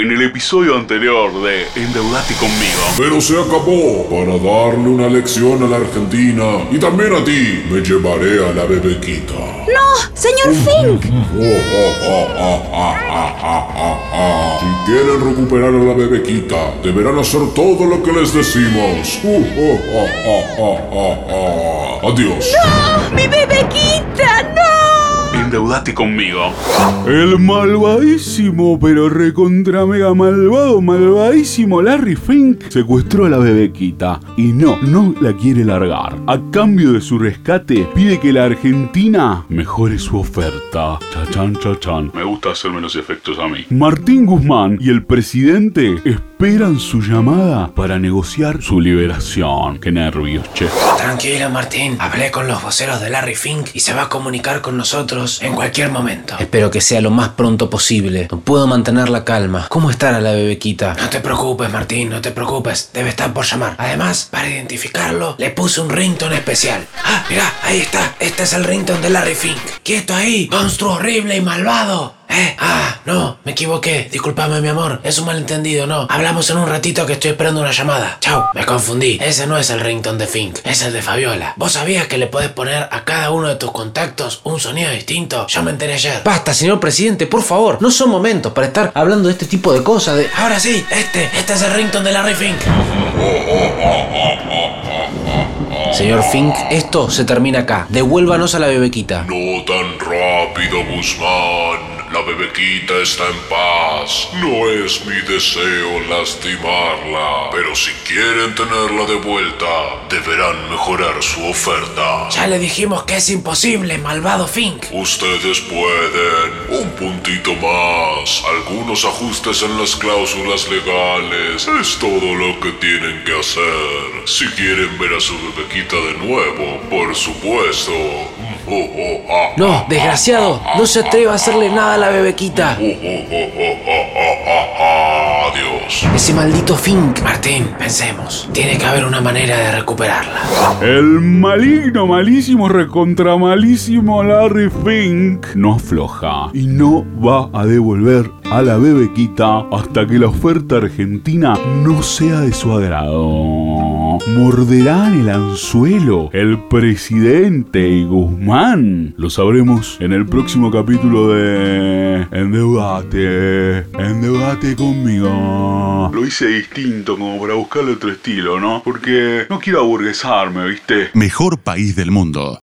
en el episodio anterior de Endeudate conmigo. Pero se acabó. Para darle una lección a la Argentina y también a ti, me llevaré a la bebequita. ¡No! ¡Señor Fink! Si quieren recuperar a la bebequita, deberán hacer todo lo que les decimos. Adiós. ¡No! ¡Mi bebequita! ¡No! Endeudate conmigo. El malvadísimo, pero recontra mega malvado, malvadísimo Larry Fink secuestró a la bebequita y no, no la quiere largar. A cambio de su rescate, pide que la Argentina mejore su oferta. Chachan, chachan. Me gusta hacer menos efectos a mí. Martín Guzmán y el presidente esperan su llamada para negociar su liberación. Qué nervios, che. Tranquilo, Martín. Hablé con los voceros de Larry Fink y se va a comunicar con nosotros en cualquier momento. Espero que sea lo más pronto posible. No puedo mantener la calma. ¿Cómo estará la bebequita? No te preocupes, Martín, no te preocupes. Debe estar por llamar. Además, para identificarlo, le puse un ringtone especial. Ah, mira, ahí está. Este es el ringtone de Larry Fink. ¡Quieto ahí! ¡Monstruo horrible y malvado! ¿Eh? Ah, no, me equivoqué. Discúlpame, mi amor. Es un malentendido, no. Hablamos en un ratito que estoy esperando una llamada. Chao. Me confundí. Ese no es el ringtone de Fink, es el de Fabiola. ¿Vos sabías que le podés poner a cada uno de tus contactos un sonido distinto? Yo me enteré ayer. Basta, señor presidente, por favor. No son momentos para estar hablando de este tipo de cosas. De... Ahora sí, este, este es el ringtone de Larry Fink. Señor Fink, esto se termina acá. Devuélvanos a la bebequita. No tan rápido, Guzmán. La bebequita está en paz. No es mi deseo lastimarla. Pero si quieren tenerla de vuelta, deberán mejorar su oferta. Ya le dijimos que es imposible, malvado Fink. Ustedes pueden. Un puntito más. Algunos ajustes en las cláusulas legales. Es todo lo que tienen que hacer. Si quieren ver a su bebequita de nuevo, por supuesto. No, desgraciado. No se atreva a hacerle nada a la bebequita. Ese maldito Fink. Martín, pensemos. Tiene que haber una manera de recuperarla. El maligno, malísimo, recontra malísimo Larry Fink no afloja y no va a devolver a la bebequita hasta que la oferta argentina no sea de su agrado. ¿Morderán el anzuelo el presidente y Guzmán? Lo sabremos en el próximo capítulo de Endeudate, Endeudate conmigo. Lo hice distinto como para buscarle otro estilo, ¿no? Porque no quiero aburguesarme, ¿viste? Mejor país del mundo.